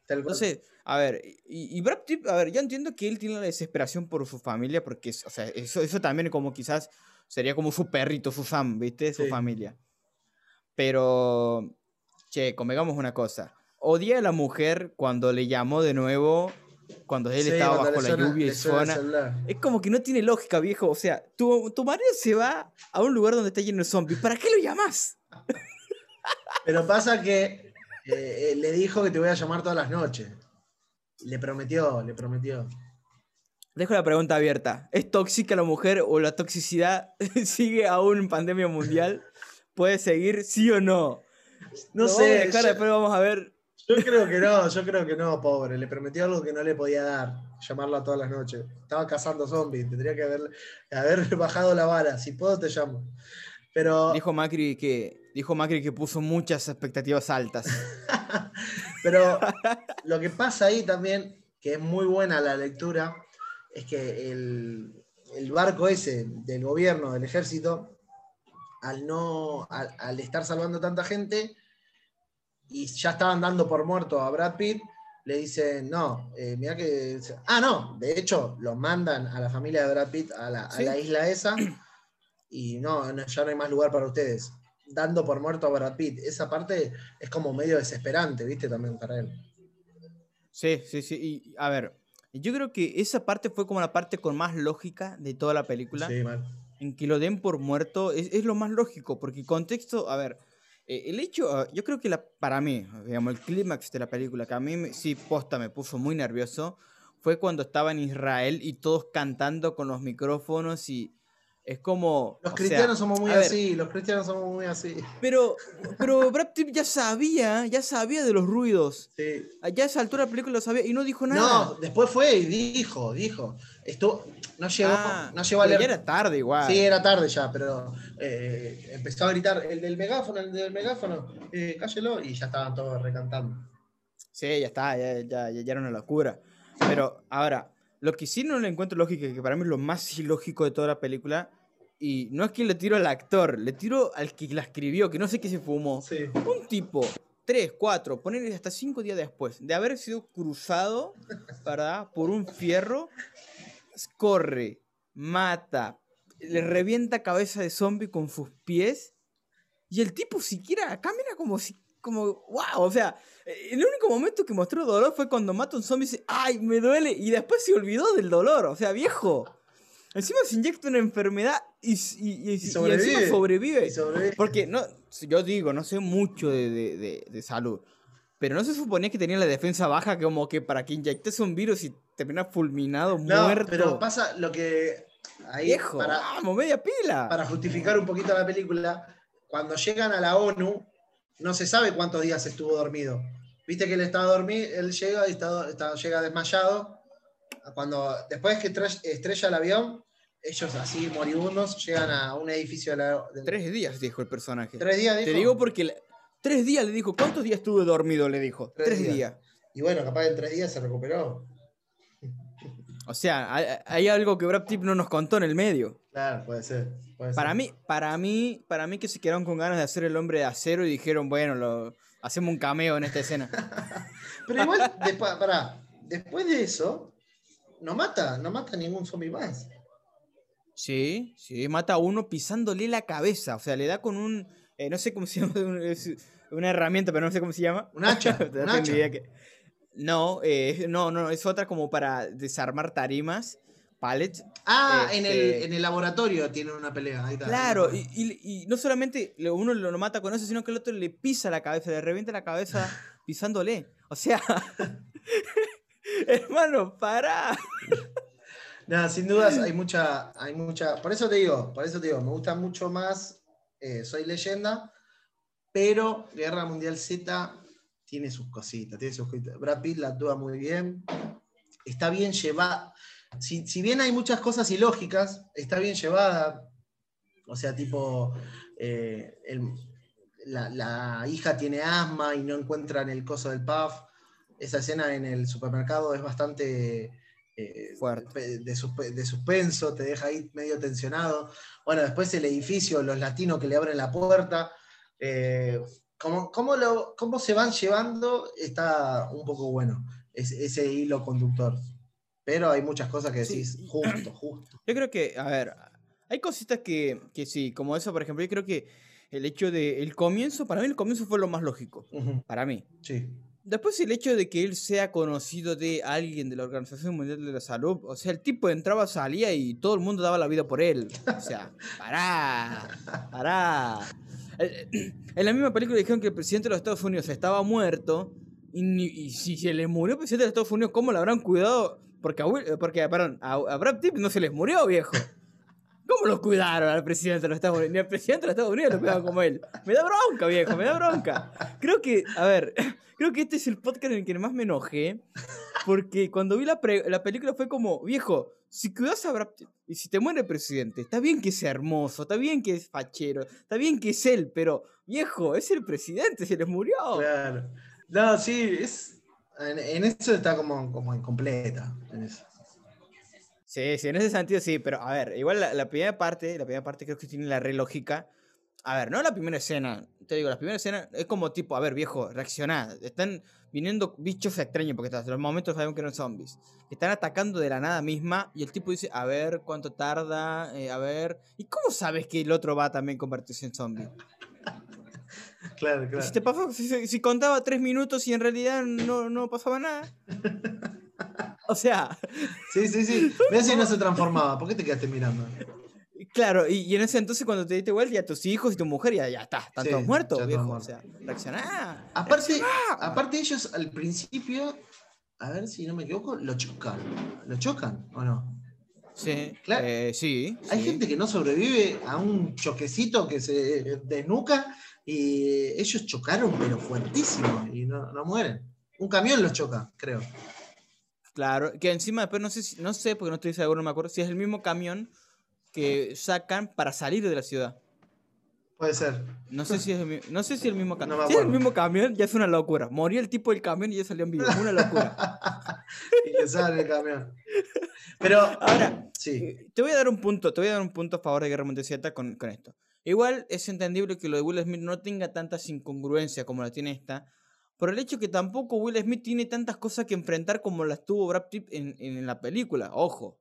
Tal cual. Entonces, a ver, y, Brad Pitt, a ver, yo entiendo que él tiene la desesperación por su familia, porque, o sea, eso, eso también como quizás sería como su perrito, su Sam, ¿viste? Su familia. Pero, che, convengamos una cosa. Odia a la mujer cuando le llamó de nuevo cuando él estaba bajo la lluvia y suena. Es como que no tiene lógica, viejo. O sea, tu, tu marido se va a un lugar donde está lleno de zombies. ¿Para qué lo llamas? Pero pasa que eh, le dijo que te voy a llamar todas las noches. Le prometió, le prometió. Dejo la pregunta abierta. ¿Es tóxica la mujer o la toxicidad *laughs* sigue aún en pandemia mundial? ¿Puede seguir sí o no? No sé. después vamos a ver yo creo que no, yo creo que no, pobre. Le prometió algo que no le podía dar, llamarla todas las noches. Estaba cazando zombies, tendría que haber, haber *laughs* bajado la vara. Si puedo, te llamo. Pero... Dijo Macri que, dijo Macri que puso muchas expectativas altas. *laughs* Pero lo que pasa ahí también, que es muy buena la lectura, es que el, barco ese del gobierno, del ejército, al no, al estar salvando tanta gente, y ya estaban dando por muerto a Brad Pitt, le dicen, no, eh, mira que... Ah, no, de hecho, lo mandan a la familia de Brad Pitt a la, isla esa y no, ya no hay más lugar para ustedes. Dando por muerto a Brad Pitt. Esa parte es como medio desesperante, ¿viste? También para él. Sí, sí, sí. Y a ver, yo creo que esa parte fue como la parte con más lógica de toda la película. Sí, mal. En que lo den por muerto es, es lo más lógico, porque contexto, a ver, eh, el hecho, ah, yo creo que la, para mí, digamos, el clímax de la película, que a mí sí, posta, me puso muy nervioso, fue cuando estaba en Israel y todos cantando con los micrófonos y es como... Los cristianos somos muy así, los cristianos somos muy así. Pero, *laughs* pero Brad Pitt ya sabía, ya sabía de los ruidos. Sí. Ya a esa altura la película lo sabía y no dijo nada. No, después fue y dijo, dijo. Esto, no llegó, ah, no llegó a leer. Ya era tarde igual. Sí, era tarde ya, pero eh, empezó a gritar el del megáfono, el del megáfono, eh, cállelo, y ya estaban todos recantando. Sí, ya está, ya, ya, ya era una locura. Pero ahora, Lo que sí no le encuentro lógica, que para mí es lo más ilógico de toda la película, y no es que le tiro al actor, le tiro al que la escribió, que no sé qué se fumó. Sí. Un tipo, tres, cuatro, ponerle hasta cinco días después de haber sido cruzado, ¿verdad? Por un fierro, corre, mata, le revienta cabeza de zombie con sus pies, y el tipo siquiera camina como si, como, wow, o sea, el único momento que mostró dolor fue cuando mata a un zombie y dice, ay, me duele, y después se olvidó del dolor, o sea, viejo. Encima se inyecta una enfermedad y, y- y- y sobrevive. encima sobrevive. Sobrevive. Porque no, yo digo, no sé mucho de, de- de- de salud. Pero no se suponía que tenía la defensa baja como que para que inyectes un virus y terminas fulminado, No, muerto. pero pasa lo que. Ahí, Viejo, para, vamos, media pila. para justificar un poquito la película, cuando llegan a la ONU, no se sabe cuántos días estuvo dormido. Viste que él estaba dormido, él llega y está, está- llega desmayado. Cuando, después que tre- estrella el avión, ellos así moribundos llegan a un edificio de la. de- Tres días, dijo el personaje. ¿Tres días, Te dijo? digo porque... Tres días le dijo. ¿Cuántos días estuve dormido? Le dijo. Tres Tres, días. días. Y bueno, capaz en tres días se recuperó. O sea, hay, hay algo que Brad Pitt no nos contó en el medio. Claro, puede ser. puede Para ser. mí, para mí, para mí que se quedaron con ganas de hacer el hombre de acero y dijeron, bueno, lo, hacemos un cameo en esta escena. *laughs* Pero igual, después, pará, después de eso, no mata, no mata ningún zombie más. Sí, sí, mata a uno pisándole la cabeza. O sea, le da con un. eh, no sé cómo se llama. *laughs* una herramienta, pero no sé cómo se llama. Un hacha, *laughs* un hacha. que- No, eh, no, no, es otra como para desarmar tarimas, pallets. Ah, en, el, Este- en el laboratorio tienen una pelea. Ahí está. Claro, y, y- y no solamente uno lo mata con eso, sino que el otro le pisa la cabeza, le revienta la cabeza *laughs* pisándole. O sea, *laughs* hermano, para. Nada, sin dudas *laughs* hay mucha, hay mucha. Por eso te digo, por eso te digo, me gusta mucho más eh, Soy Leyenda, pero Guerra Mundial Z tiene sus cositas, tiene sus cositas. Brad Pitt la actúa muy bien. Está bien llevada. Si, si bien hay muchas cosas ilógicas, está bien llevada. O sea, tipo, eh, el- la, la hija tiene asma y no encuentran el coso del puff. Esa escena en el supermercado es bastante eh, Fuerte. de suspenso, te deja ahí medio tensionado. Bueno, después el edificio, los latinos que le abren la puerta. eh, cómo, cómo lo- cómo se van llevando está un poco bueno, es- ese hilo conductor. Pero hay muchas cosas que Sí. decís, justo, justo. Yo creo que, a ver, hay cositas que, que sí, como eso, por ejemplo, yo creo que el hecho de el comienzo, para mí el comienzo fue lo más lógico, Ujú, para mí. Sí. Después el hecho de que él sea conocido de alguien de la Organización Mundial de la Salud, o sea, el tipo entraba, salía y todo el mundo daba la vida por él. O sea, pará, pará. Eh, En la misma película dijeron que el presidente de los Estados Unidos estaba muerto y, y si se le murió el presidente de los Estados Unidos, ¿cómo lo habrán cuidado? Porque, a, Will- porque perdón, a Brad Pitt no se les murió, viejo. ¿Cómo lo cuidaron al presidente de los Estados Unidos? Ni al presidente de los Estados Unidos lo cuidaban como él. Me da bronca, viejo, me da bronca. Creo que, a ver, *laughs* creo que este es el podcast en el que más me enojé. Porque cuando vi la, pre- la película fue como, viejo, si cuidas a Brad y si te muere el presidente, está bien que sea hermoso, está bien que es fachero, está bien que es él, pero, viejo, es el presidente, se les murió. Claro. No, sí, es. En, eso está como, como incompleta. Sí, sí, en ese sentido sí, pero a ver, igual la, la primera parte, la primera parte creo que tiene la re lógica. A ver, no la primera escena, te digo, la primera escena es como tipo, a ver, viejo, reaccioná. Están viniendo bichos extraños, porque hasta los momentos sabemos que no son zombies. Están atacando de la nada misma y el tipo dice, a ver, cuánto tarda, eh, a ver. ¿Y cómo sabes que el otro va a también convertirse en zombie? *laughs* Claro, claro. Si, te pasó, si- si contaba tres minutos y en realidad no, no pasaba nada. *laughs* *laughs* O sea, Sí, sí, sí. Ve si no se transformaba. ¿Por qué te quedaste mirando? Claro, y, y en ese entonces cuando te diste vuelta, ya tus hijos y tu mujer ya, ya está, están Sí, todos muertos, todos viejo. muertos. O sea, reaccioná. Aparte, reaccioná. aparte ellos al principio, a ver si no me equivoco, lo chocan. ¿Lo chocan o no? Sí, Claro. eh, sí. Hay sí. gente que no sobrevive a un choquecito que se desnuca y ellos chocaron pero fuertísimo y no, no mueren. Un camión los choca, creo. Claro, que encima después no sé, si- no sé, porque no estoy seguro, no me acuerdo, si es el mismo camión que sacan para salir de la ciudad. Puede ser. No sé si es el, no sé si el mismo No camión. me si es el mismo camión, ya es una locura. Moría el tipo del camión y ya salió en vivo. Una locura. *laughs* y le sale el camión. Pero Ahora, sí. eh, te voy a dar un punto, te voy a dar un punto a favor de Guerra Mundial Z con, con esto. Igual es entendible que lo de Will Smith no tenga tantas incongruencias como la tiene esta, por el hecho que tampoco Will Smith tiene tantas cosas que enfrentar como las tuvo Brad Pitt en, en la película, ojo.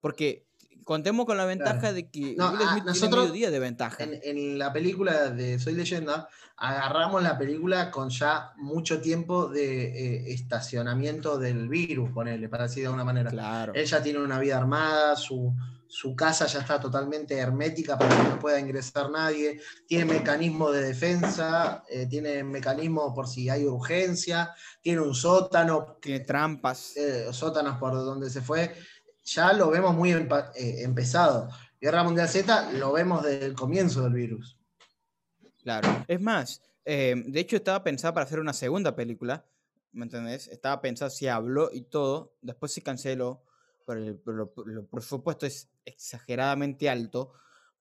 Porque contemos con la ventaja Claro. de que No, Will ah, Smith tiene nosotros medio día de ventaja. En, en la película de Soy Leyenda, agarramos la película con ya mucho tiempo de eh, estacionamiento del virus, ponele, para decir de alguna manera. Claro. Él ya tiene una vida armada, su, su casa ya está totalmente hermética para que no pueda ingresar nadie, tiene mecanismo de defensa, eh, tiene mecanismo por si hay urgencia, tiene un sótano, Tiene trampas. eh, sótanos por donde se fue, ya lo vemos muy empa- eh, empezado. Guerra Mundial Z lo vemos desde el comienzo del virus. Claro. Es más, de hecho estaba pensada para hacer una segunda película, ¿me entendés? Estaba pensado si habló y todo, después se canceló, por el, por lo- por lo- por supuesto es exageradamente alto,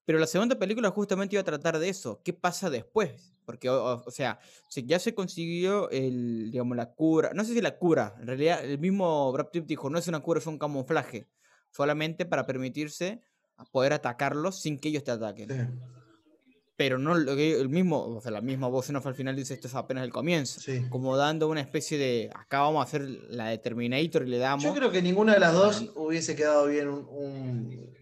pero la segunda película justamente iba a tratar de eso, ¿qué pasa después? Porque, o, sea, ya se consiguió el, digamos, la cura, no sé si la cura, en realidad el mismo Brad Pitt dijo, no es una cura, es un camuflaje, solamente para permitirse poder atacarlos sin que ellos te ataquen. Sí, Pero no el mismo, o sea, la misma voz en off al final dice esto es apenas el comienzo. sí. Como dando una especie de acá vamos a hacer la de Terminator y le damos. Yo creo que ninguna de las dos hubiese quedado bien un- un-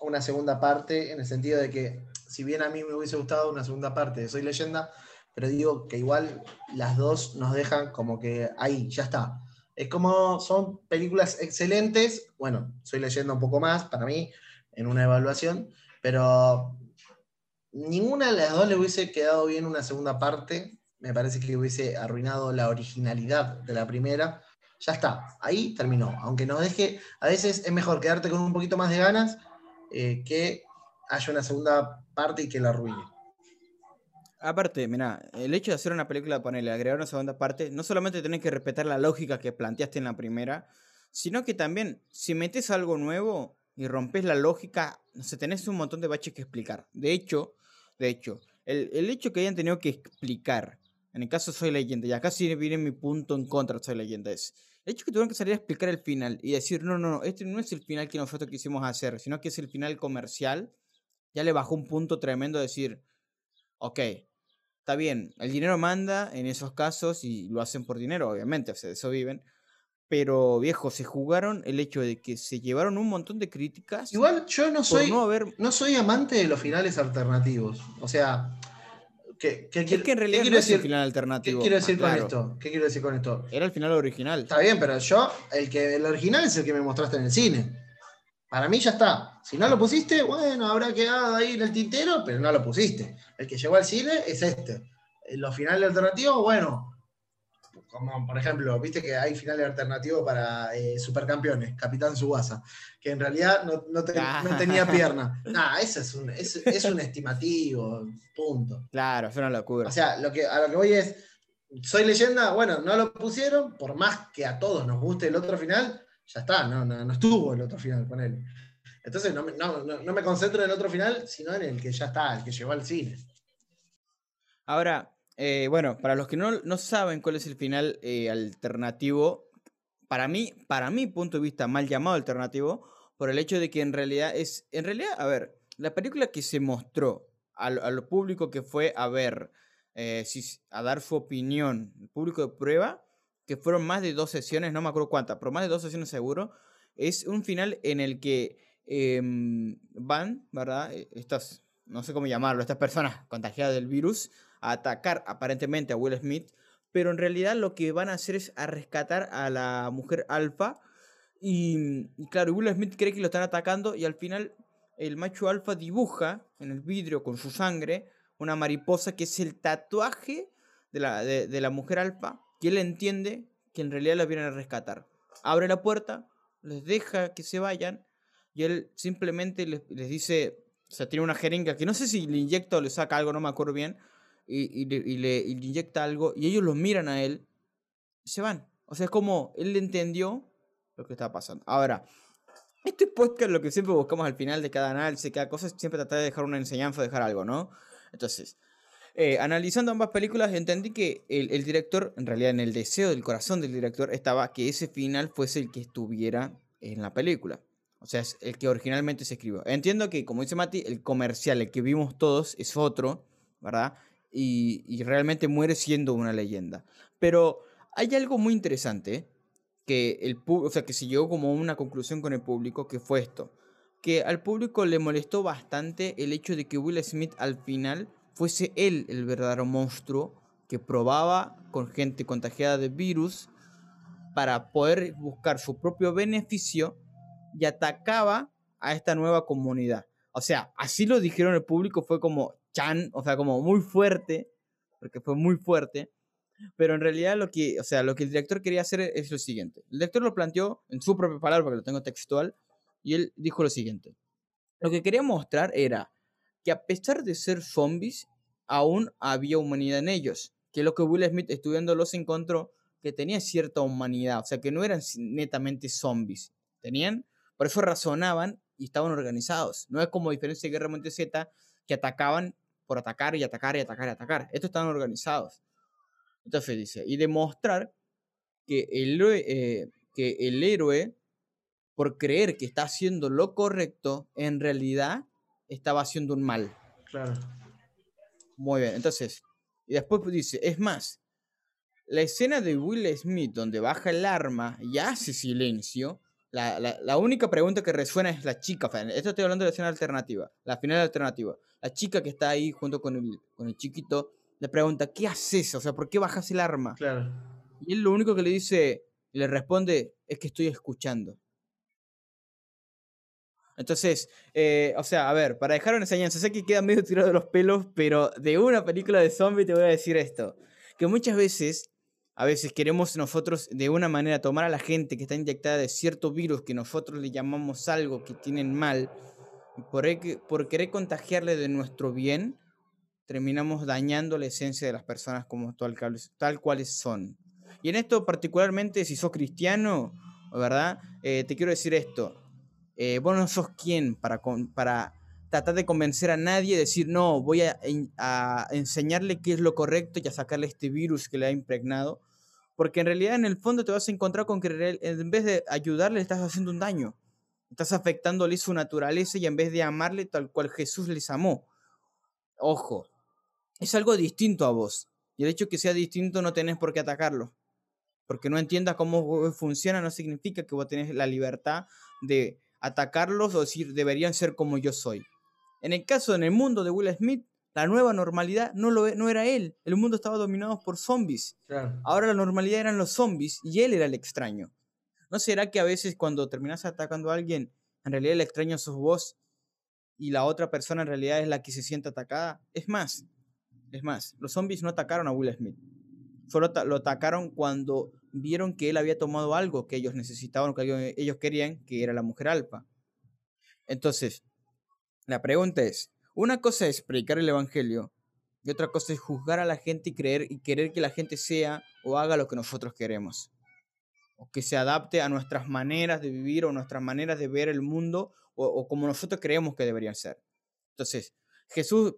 una segunda parte, en el sentido de que, si bien a mí me hubiese gustado una segunda parte de Soy Leyenda, pero digo que igual las dos nos dejan como que ahí, ya está. Es como son películas excelentes, bueno, Soy Leyenda un poco más para mí, en una evaluación, pero ninguna de las dos le hubiese quedado bien una segunda parte. Me parece que hubiese arruinado la originalidad de la primera. Ya está, ahí terminó. Aunque nos deje, a veces es mejor quedarte con un poquito más de ganas eh, que haya una segunda parte y que la arruine. Aparte, mira, el hecho de hacer una película, ponerle, agregar una segunda parte, no solamente tenés que respetar la lógica que planteaste en la primera, sino que también, si metes algo nuevo y rompes la lógica, no sé, tenés un montón de baches que explicar. De hecho, de hecho, el, el hecho que hayan tenido que explicar, en el caso Soy Leyenda, y acá sí viene mi punto en contra de Soy Leyenda, es el hecho que tuvieron que salir a explicar el final y decir, no, no, no, este no es el final que nosotros quisimos hacer, sino que es el final comercial, ya le bajó un punto tremendo decir, ok, está bien, el dinero manda en esos casos y lo hacen por dinero, obviamente, o sea, de eso viven. Pero viejo, se jugaron el hecho de que se llevaron un montón de críticas Igual yo no soy, no haber. no soy amante de los finales alternativos. O sea, ¿qué, qué Es que en qué quiero no es el decir, final ¿qué alternativo. quiero decir con esto? ¿Qué quiero decir con esto? Era el final original. Está bien, pero yo, el que el original es el que me mostraste en el cine. Para mí ya está. Si no lo pusiste, bueno, habrá quedado ahí en el tintero, pero no lo pusiste. El que llegó al cine es este. Eh, Los finales alternativos, bueno, como por ejemplo, viste que hay finales alternativos para eh, supercampeones, Capitán Subasa, que en realidad no, no te- no tenía pierna. *laughs* Nah, eso es un, es, es un estimativo, punto. Claro, fue una locura. O sea, lo que, a lo que voy es, soy leyenda, bueno, no lo pusieron, por más que a todos nos guste el otro final, ya está, no, no, no estuvo el otro final con él. Entonces no, no, no me concentro en el otro final, sino en el que ya está, el que llegó al cine. Ahora, eh, bueno, para los que no, no saben cuál es el final eh, alternativo, para mí, para mi punto de vista, mal llamado alternativo, por el hecho de que en realidad es, en realidad, a ver, la película que se mostró al, al público que fue a ver, eh, a dar su opinión, el público de prueba, que fueron más de dos sesiones, no me acuerdo cuántas, pero más de dos sesiones seguro, es un final en el que em, van, ¿verdad? Eh, Estas, no sé cómo llamarlo, estas personas contagiadas del virus, a atacar aparentemente a Will Smith, pero en realidad lo que van a hacer es a rescatar a la mujer alfa. Y, y claro, Will Smith cree que lo están atacando y al final el macho alfa dibuja en el vidrio con su sangre una mariposa que es el tatuaje de la, de, la mujer alfa, que él entiende que en realidad la vienen a rescatar. Abre la puerta, les deja que se vayan y él simplemente les, les dice, o sea, tiene una jeringa que no sé si le inyecta o le saca algo, no me acuerdo bien, y, y le, y le- y le inyecta algo y ellos los miran a él y se van. O sea, es como él entendió lo que estaba pasando. Ahora, este podcast lo que siempre buscamos al final de cada análisis, cada cosa, siempre tratar de dejar una enseñanza, dejar algo, ¿no? Entonces, eh, analizando ambas películas, entendí que el, el director, en realidad en el deseo del corazón del director, estaba que ese final fuese el que estuviera en la película. O sea, es el que originalmente se escribió. Entiendo que, como dice Mati, el comercial, el que vimos todos, es otro, ¿verdad? Y, realmente muere siendo una leyenda. Pero hay algo muy interesante que el o sea, que se llegó como una conclusión con el público, que fue esto. Que al público le molestó bastante el hecho de que Will Smith al final fuese él el verdadero monstruo que probaba con gente contagiada de virus para poder buscar su propio beneficio y atacaba a esta nueva comunidad. O sea, así lo dijeron el público, fue como chan, o sea, como muy fuerte, porque fue muy fuerte. Pero en realidad lo que, o sea, lo que el director quería hacer es lo siguiente. El director lo planteó en su propia palabra, porque lo tengo textual, y él dijo lo siguiente. Lo que quería mostrar era que a pesar de ser zombies, aún había humanidad en ellos. Que lo que Will Smith estudiándolos encontró que tenía cierta humanidad, o sea, que no eran netamente zombies. Tenían por eso razonaban y estaban organizados. No es como diferencia de Guerra Mundial Z que atacaban por atacar y atacar y atacar y atacar. Estos estaban organizados. Entonces dice, y demostrar que el, eh, que el héroe, por creer que está haciendo lo correcto, en realidad estaba haciendo un mal. Claro. Muy bien, entonces, y después dice, es más, la escena de Will Smith donde baja el arma y hace silencio, la, única pregunta que resuena es la chica. Esto estoy hablando de la escena alternativa, la final alternativa. La chica que está ahí junto con el, con el chiquito le pregunta, ¿qué haces? O sea, ¿por qué bajas el arma? Claro. Y él lo único que le dice, le responde, es que estoy escuchando. Entonces, eh, o sea, a ver, para dejar una enseñanza, sé que queda medio tirado de los pelos, pero de una película de zombie te voy a decir esto. Que muchas veces a veces queremos nosotros de una manera tomar a la gente que está inyectada de cierto virus que nosotros le llamamos algo que tienen mal, por, por querer contagiarle de nuestro bien, terminamos dañando la esencia de las personas como tal, tal cuales son. Y en esto particularmente, si sos cristiano, ¿verdad? Eh, te quiero decir esto. Eh, vos no sos quien para, para tratar de convencer a nadie, decir, no, voy a, a, enseñarle qué es lo correcto y a sacarle este virus que le ha impregnado, porque en realidad en el fondo te vas a encontrar con que en vez de ayudarle estás haciendo un daño. Estás afectándole su naturaleza y en vez de amarle tal cual Jesús les amó. Ojo, es algo distinto a vos. Y el hecho de que sea distinto no tenés por qué atacarlo. Porque no entiendas cómo funciona no significa que vos tenés la libertad de atacarlos o decir deberían ser como yo soy. En el caso, en el mundo de Will Smith, la nueva normalidad no, lo, e, no era él. El mundo estaba dominado por zombies. Ahora la normalidad eran los zombies y él era el extraño. ¿No será que a veces cuando terminas atacando a alguien, en realidad el extraño sos vos y la otra persona en realidad es la que se siente atacada? Es más, es más, los zombies no atacaron a Will Smith. Solo lo atacaron cuando vieron que él había tomado algo que ellos necesitaban, que ellos querían, que era la mujer alfa. Entonces, la pregunta es, una cosa es predicar el evangelio y otra cosa es juzgar a la gente y creer y querer que la gente sea o haga lo que nosotros queremos. O que se adapte a nuestras maneras de vivir o nuestras maneras de ver el mundo o, como nosotros creemos que deberían ser. Entonces, Jesús,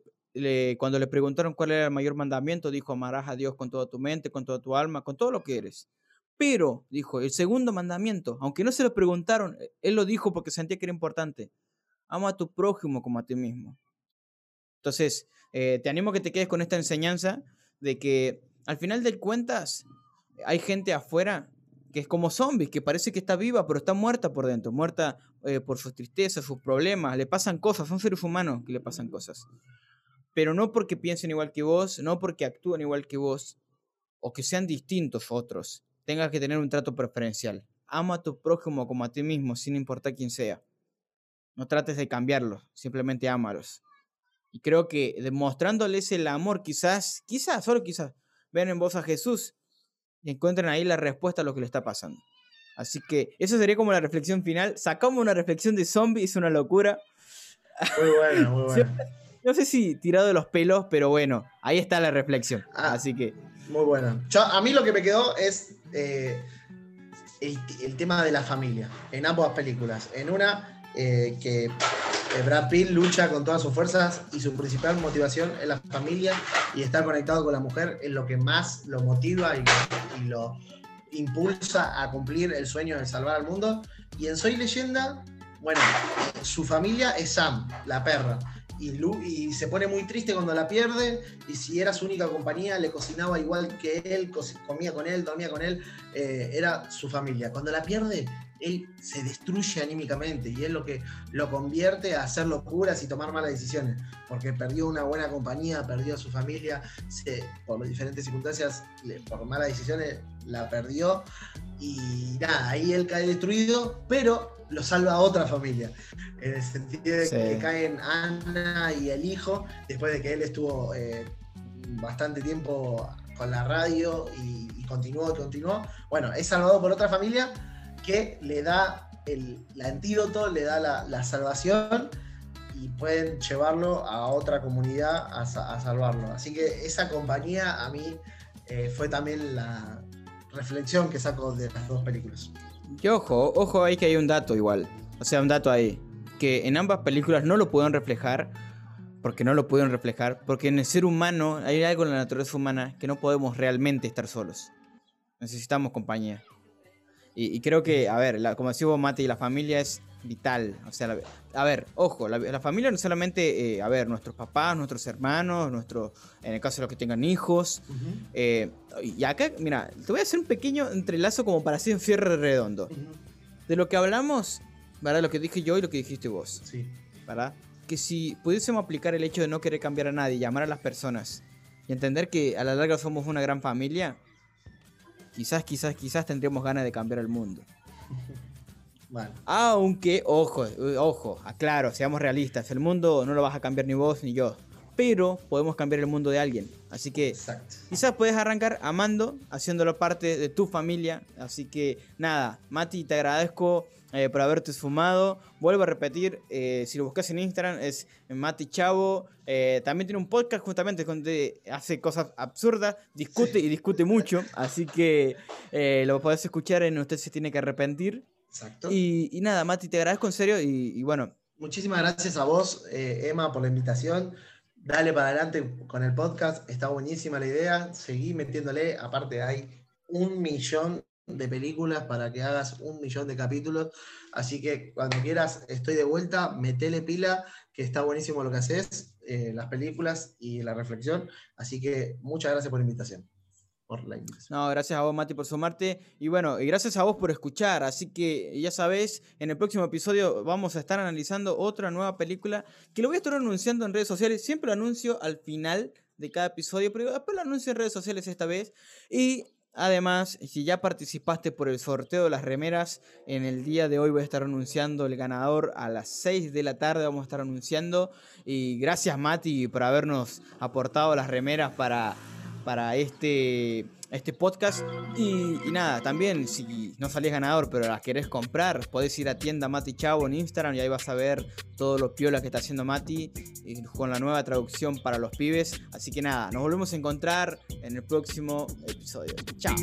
cuando le preguntaron cuál era el mayor mandamiento, dijo, amarás a Dios con toda tu mente, con toda tu alma, con todo lo que eres. Pero, dijo, el segundo mandamiento, aunque no se lo preguntaron, él lo dijo porque sentía que era importante. Ama a tu prójimo como a ti mismo. Entonces, eh, te animo a que te quedes con esta enseñanza de que al final de cuentas hay gente afuera que es como zombies, que parece que está viva, pero está muerta por dentro, muerta eh, por sus tristezas, sus problemas, le pasan cosas, son seres humanos que le pasan cosas. Pero no porque piensen igual que vos, no porque actúen igual que vos, o que sean distintos otros, tengas que tener un trato preferencial. Ama a tu prójimo como a ti mismo, sin importar quién sea. No trates de cambiarlos, simplemente ámalos. Y creo que demostrándoles el amor, quizás, quizás, solo quizás, vean en voz a Jesús y encuentren ahí la respuesta a lo que le está pasando. Así que eso sería como la reflexión final. Sacamos una reflexión de zombie, es una locura. Muy bueno, muy *laughs* bueno. No sé si tirado de los pelos, pero bueno, ahí está la reflexión. Ah, Así que. Muy bueno. a mí lo que me quedó es eh, el, el, tema de la familia en ambas películas. En una, eh, que Brad Pitt lucha con todas sus fuerzas y su principal motivación es la familia y estar conectado con la mujer es lo que más lo motiva y, lo impulsa a cumplir el sueño de salvar al mundo. Y en Soy Leyenda, bueno, su familia es Sam, la perra. Y, y, se pone muy triste cuando la pierde. Y si era su única compañía, le cocinaba igual que él, comía con él, dormía con él. Eh, era su familia. Cuando la pierde, él se destruye anímicamente y es lo que lo convierte a hacer locuras y tomar malas decisiones, porque perdió una buena compañía, perdió a su familia, por diferentes circunstancias, por malas decisiones, la perdió y nada, ahí él cae destruido, pero lo salva a otra familia, en el sentido de que caen Ana y el hijo, después de que él estuvo eh, bastante tiempo con la radio y, y continuó, continuó. Bueno, es salvado por otra familia que le da el, antídoto, le da la, salvación y pueden llevarlo a otra comunidad a, salvarlo. Así que esa compañía a mí eh, fue también la reflexión que saco de las dos películas. Y ojo, ojo ahí que hay un dato igual. O sea, un dato ahí. Que en ambas películas no lo pudieron reflejar. Porque no lo pudieron reflejar. Porque en el ser humano hay algo en la naturaleza humana que no podemos realmente estar solos. Necesitamos compañía. Y, creo que, a ver, la, como decía vos, Mati, la familia es vital. O sea, a ver, ojo, la, familia no solamente, eh, a ver, nuestros papás, nuestros hermanos, nuestros, en el caso de los que tengan hijos. Eh, y acá, mira, te voy a hacer un pequeño entrelazo como para hacer un cierre redondo. De lo que hablamos, ¿verdad? Lo que dije yo y lo que dijiste vos. Sí. ¿Verdad? Que si pudiésemos aplicar el hecho de no querer cambiar a nadie, llamar a las personas y entender que a la larga somos una gran familia, quizás, quizás, quizás tendríamos ganas de cambiar el mundo. *laughs* Aunque, ojo, ojo, aclaro, seamos realistas, el mundo no lo vas a cambiar ni vos ni yo, pero podemos cambiar el mundo de alguien. Así que quizás puedes arrancar amando, haciéndolo parte de tu familia. Así que nada, Mati, te agradezco eh, por haberte sumado. Vuelvo a repetir, eh, si lo buscas en Instagram es Mati Chavo. Eh, también tiene un podcast justamente donde hace cosas absurdas, discute y discute mucho. Así que lo podés escuchar en Usted se tiene que arrepentir. Exacto. Y, nada, Mati, te agradezco en serio y, bueno. Muchísimas gracias a vos, Emma, por la invitación. Dale para adelante con el podcast, está buenísima la idea. Seguí metiéndole, aparte hay un millón de películas para que hagas un millón de capítulos. Así que cuando quieras, estoy de vuelta, metele pila, que está buenísimo lo que haces, eh, las películas y la reflexión. Así que muchas gracias por la invitación. Por. No, gracias a vos, Mati, por sumarte. Y bueno, y gracias a vos por escuchar. Así que ya sabés, en el próximo episodio vamos a estar analizando otra nueva película que lo voy a estar anunciando en redes sociales. Siempre lo anuncio al final de cada episodio, pero después lo anuncio en redes sociales esta vez. Y Además, si ya participaste por el sorteo de las remeras, en el día de hoy voy a estar anunciando el ganador a las 6 de la tarde, vamos a estar anunciando. Y gracias Mati por habernos aportado las remeras para, para este, este podcast. Y, nada, también si no salís ganador pero las querés comprar, podés ir a tienda Mati Chavo en Instagram y ahí vas a ver todo lo piola que está haciendo Mati con la nueva traducción para los pibes. Así que nada, nos volvemos a encontrar en el próximo episodio. Chao.